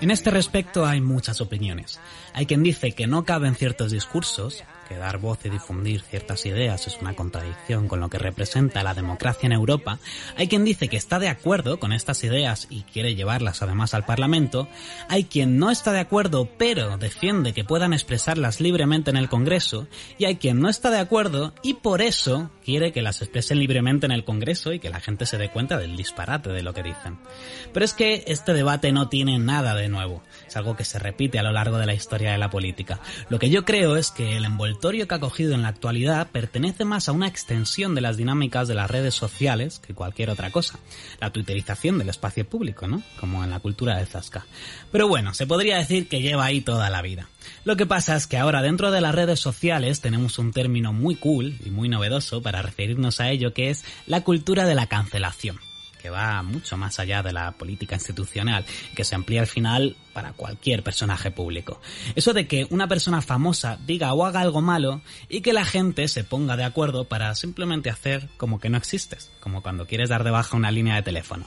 En este respecto hay muchas opiniones. Hay quien dice que no caben ciertos discursos, que dar voz y difundir ciertas ideas es una contradicción con lo que representa la democracia en Europa. Hay quien dice que está de acuerdo con estas ideas y quiere llevarlas además al Parlamento. Hay quien no está de acuerdo pero defiende que puedan expresarlas libremente en el Congreso. Y hay quien no está de acuerdo y por eso quiere que las expresen libremente en el Congreso y que la gente se dé cuenta del disparate de lo que dicen. Pero es que este debate no tiene nada de nuevo. Algo que se repite a lo largo de la historia de la política. Lo que yo creo es que el envoltorio que ha cogido en la actualidad pertenece más a una extensión de las dinámicas de las redes sociales que cualquier otra cosa. La twitterización del espacio público, ¿no? Como en la cultura de Zasca. Pero bueno, se podría decir que lleva ahí toda la vida. Lo que pasa es que ahora dentro de las redes sociales tenemos un término muy cool y muy novedoso para referirnos a ello que es la cultura de la cancelación que va mucho más allá de la política institucional, que se amplía al final para cualquier personaje público. Eso de que una persona famosa diga o haga algo malo y que la gente se ponga de acuerdo para simplemente hacer como que no existes, como cuando quieres dar de baja una línea de teléfono.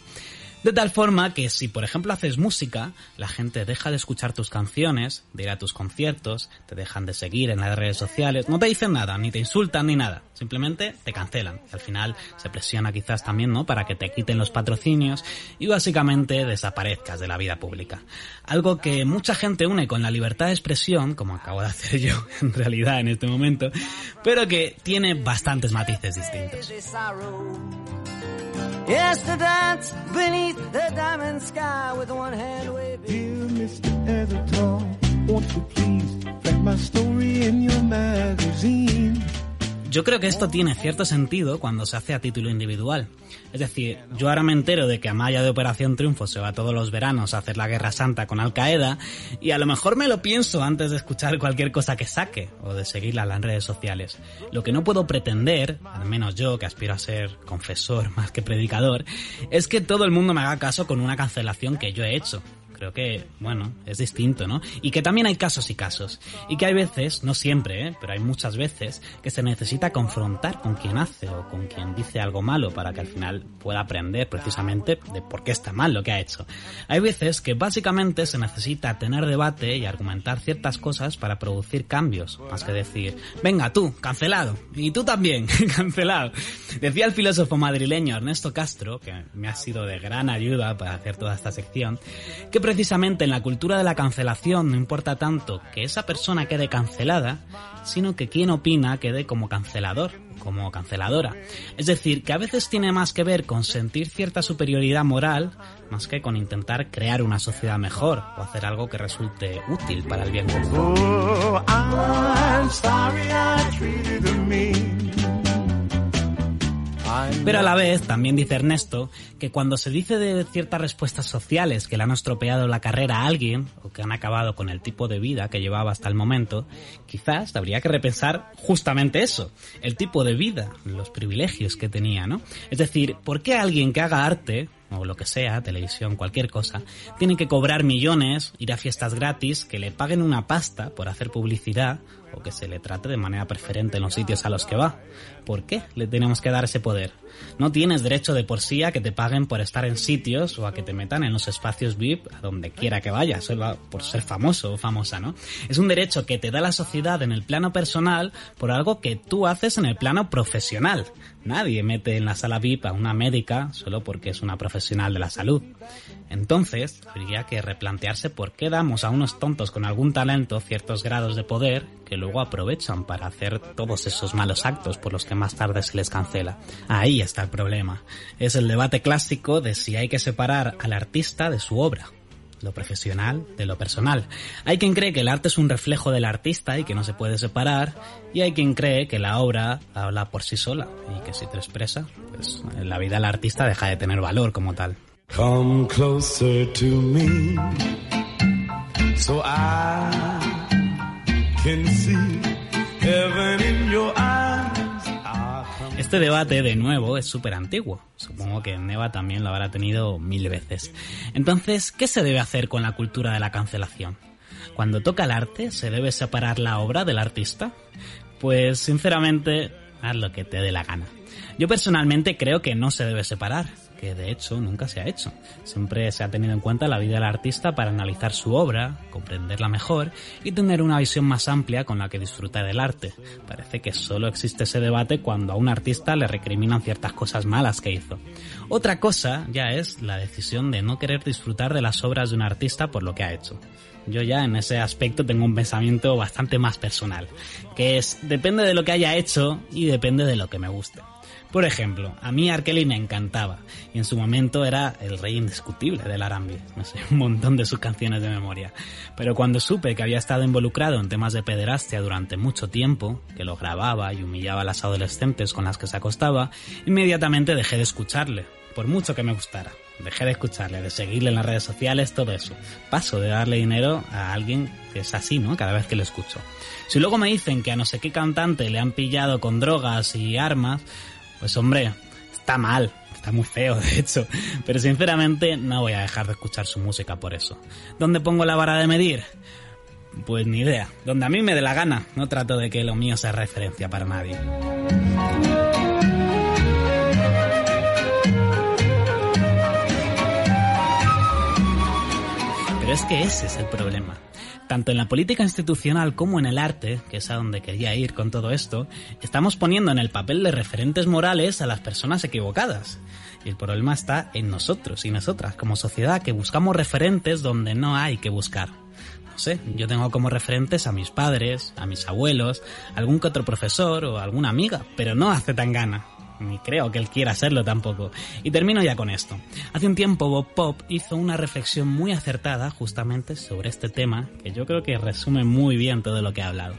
De tal forma que si por ejemplo haces música, la gente deja de escuchar tus canciones, de ir a tus conciertos, te dejan de seguir en las redes sociales, no te dicen nada, ni te insultan ni nada, simplemente te cancelan. Al final se presiona quizás también, ¿no? Para que te quiten los patrocinios y básicamente desaparezcas de la vida pública. Algo que mucha gente une con la libertad de expresión, como acabo de hacer yo *laughs* en realidad en este momento, pero que tiene bastantes matices distintos. Yes, to dance beneath the diamond sky with one hand waving. Dear Mr. Editor, won't you please write my story in your magazine? Yo creo que esto tiene cierto sentido cuando se hace a título individual. Es decir, yo ahora me entero de que Amaya de Operación Triunfo se va todos los veranos a hacer la Guerra Santa con Al Qaeda y a lo mejor me lo pienso antes de escuchar cualquier cosa que saque o de seguirla en las redes sociales. Lo que no puedo pretender, al menos yo que aspiro a ser confesor *laughs* más que predicador, es que todo el mundo me haga caso con una cancelación que yo he hecho creo que, bueno, es distinto, ¿no? Y que también hay casos y casos. Y que hay veces, no siempre, ¿eh? pero hay muchas veces, que se necesita confrontar con quien hace o con quien dice algo malo para que al final pueda aprender precisamente de por qué está mal lo que ha hecho. Hay veces que básicamente se necesita tener debate y argumentar ciertas cosas para producir cambios, más que decir, venga tú, cancelado, y tú también, *laughs* cancelado. Decía el filósofo madrileño Ernesto Castro, que me ha sido de gran ayuda para hacer toda esta sección, que precisamente en la cultura de la cancelación no importa tanto que esa persona quede cancelada, sino que quien opina quede como cancelador, como canceladora. Es decir, que a veces tiene más que ver con sentir cierta superioridad moral, más que con intentar crear una sociedad mejor o hacer algo que resulte útil para el bien común. Oh, pero a la vez, también dice Ernesto, que cuando se dice de ciertas respuestas sociales que le han estropeado la carrera a alguien, o que han acabado con el tipo de vida que llevaba hasta el momento, quizás habría que repensar justamente eso, el tipo de vida, los privilegios que tenía, ¿no? Es decir, ¿por qué alguien que haga arte, o lo que sea, televisión, cualquier cosa, tiene que cobrar millones, ir a fiestas gratis, que le paguen una pasta por hacer publicidad o que se le trate de manera preferente en los sitios a los que va. ¿Por qué le tenemos que dar ese poder? No tienes derecho de por sí a que te paguen por estar en sitios o a que te metan en los espacios VIP a donde quiera que vayas, solo por ser famoso o famosa, ¿no? Es un derecho que te da la sociedad en el plano personal por algo que tú haces en el plano profesional. Nadie mete en la sala VIP a una médica solo porque es una profesional de la salud. Entonces, habría que replantearse por qué damos a unos tontos con algún talento ciertos grados de poder que luego aprovechan para hacer todos esos malos actos por los que más tarde se les cancela. Ahí está el problema. Es el debate clásico de si hay que separar al artista de su obra lo profesional de lo personal. Hay quien cree que el arte es un reflejo del artista y que no se puede separar, y hay quien cree que la obra habla por sí sola y que si te expresa, pues en la vida del artista deja de tener valor como tal. Este debate, de nuevo, es súper antiguo. Supongo que Neva también lo habrá tenido mil veces. Entonces, ¿qué se debe hacer con la cultura de la cancelación? Cuando toca el arte, ¿se debe separar la obra del artista? Pues, sinceramente, haz lo que te dé la gana. Yo personalmente creo que no se debe separar que de hecho nunca se ha hecho. Siempre se ha tenido en cuenta la vida del artista para analizar su obra, comprenderla mejor y tener una visión más amplia con la que disfrutar del arte. Parece que solo existe ese debate cuando a un artista le recriminan ciertas cosas malas que hizo. Otra cosa ya es la decisión de no querer disfrutar de las obras de un artista por lo que ha hecho. Yo ya en ese aspecto tengo un pensamiento bastante más personal, que es depende de lo que haya hecho y depende de lo que me guste. Por ejemplo, a mí Arkeli me encantaba y en su momento era el rey indiscutible del R&B, no sé, un montón de sus canciones de memoria. Pero cuando supe que había estado involucrado en temas de pederastia durante mucho tiempo, que lo grababa y humillaba a las adolescentes con las que se acostaba, inmediatamente dejé de escucharle, por mucho que me gustara. Dejé de escucharle, de seguirle en las redes sociales, todo eso. Paso de darle dinero a alguien que es así, ¿no? Cada vez que lo escucho. Si luego me dicen que a no sé qué cantante le han pillado con drogas y armas, pues hombre, está mal, está muy feo *laughs* de hecho, pero sinceramente no voy a dejar de escuchar su música por eso. ¿Dónde pongo la vara de medir? Pues ni idea, donde a mí me dé la gana, no trato de que lo mío sea referencia para nadie. Pero es que ese es el problema. Tanto en la política institucional como en el arte, que es a donde quería ir con todo esto, estamos poniendo en el papel de referentes morales a las personas equivocadas. Y el problema está en nosotros y nosotras como sociedad que buscamos referentes donde no hay que buscar. No sé, yo tengo como referentes a mis padres, a mis abuelos, algún que otro profesor o alguna amiga, pero no hace tan gana ni creo que él quiera serlo tampoco. Y termino ya con esto. Hace un tiempo Bob Pop hizo una reflexión muy acertada justamente sobre este tema, que yo creo que resume muy bien todo lo que he hablado.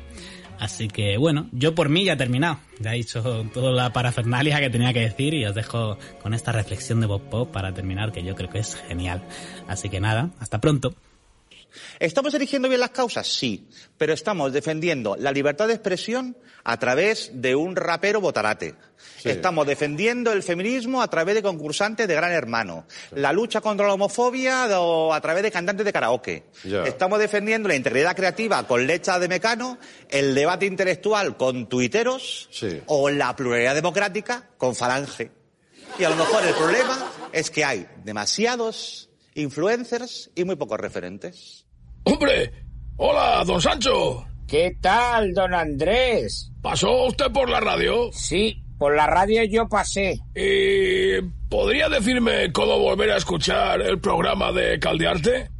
Así que bueno, yo por mí ya he terminado. Ya he dicho toda la parafernalia que tenía que decir y os dejo con esta reflexión de Bob Pop para terminar, que yo creo que es genial. Así que nada, hasta pronto. ¿Estamos eligiendo bien las causas? Sí, pero estamos defendiendo la libertad de expresión a través de un rapero botarate. Estamos defendiendo el feminismo a través de concursantes de Gran Hermano. La lucha contra la homofobia a través de cantantes de karaoke. Estamos defendiendo la integridad creativa con lecha de mecano, el debate intelectual con tuiteros o la pluralidad democrática con falange. Y a lo mejor el problema es que hay demasiados influencers y muy pocos referentes. ¡Hombre! ¡Hola, don Sancho! ¿Qué tal, don Andrés? ¿Pasó usted por la radio? Sí, por la radio yo pasé. ¿Y podría decirme cómo volver a escuchar el programa de Caldearte?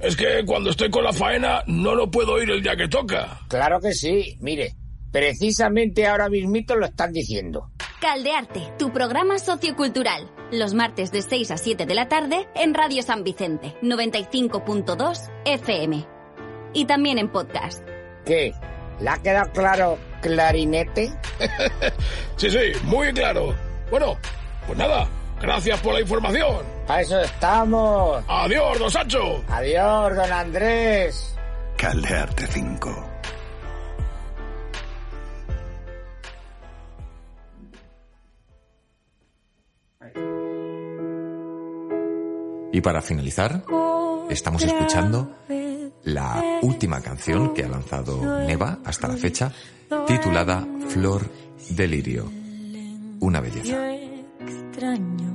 Es que cuando estoy con la faena no lo puedo oír el día que toca. Claro que sí, mire, precisamente ahora mismito lo están diciendo. Caldearte, tu programa sociocultural. Los martes de 6 a 7 de la tarde en Radio San Vicente, 95.2 FM. Y también en podcast. ¿Qué? ¿Le ha quedado claro clarinete? *laughs* sí, sí, muy claro. Bueno, pues nada, gracias por la información. A eso estamos. Adiós, don Sancho. Adiós, don Andrés. Caldearte 5. Y para finalizar, estamos escuchando la última canción que ha lanzado Neva hasta la fecha, titulada Flor Delirio. Una belleza. extraño